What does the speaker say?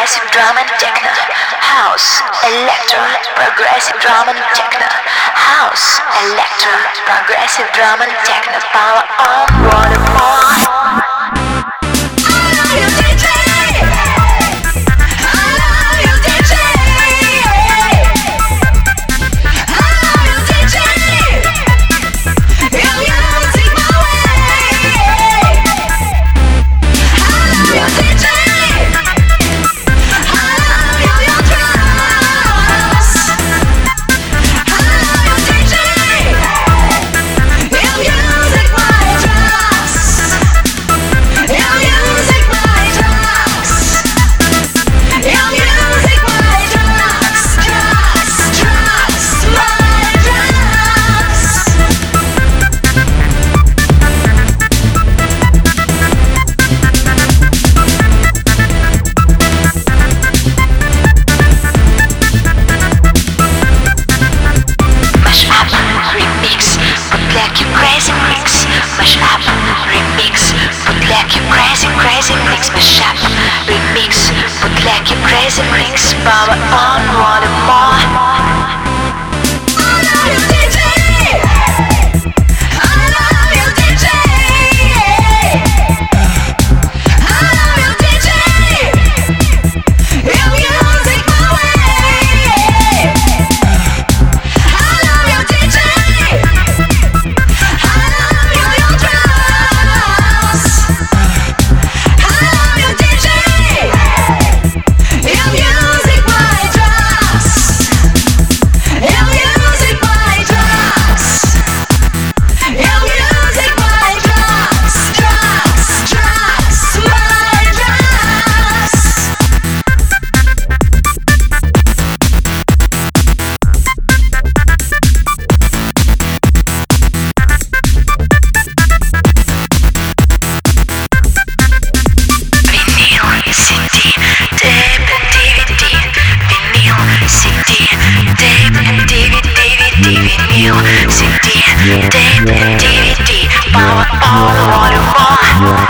progressive drum and techno, house, electro, progressive drum and techno, house, electro, progressive drum and techno, power on, wanna bootleg you crazy mix. Mash up, remix, bootleg you crazy crazy mix. Mash Power, power, all you want.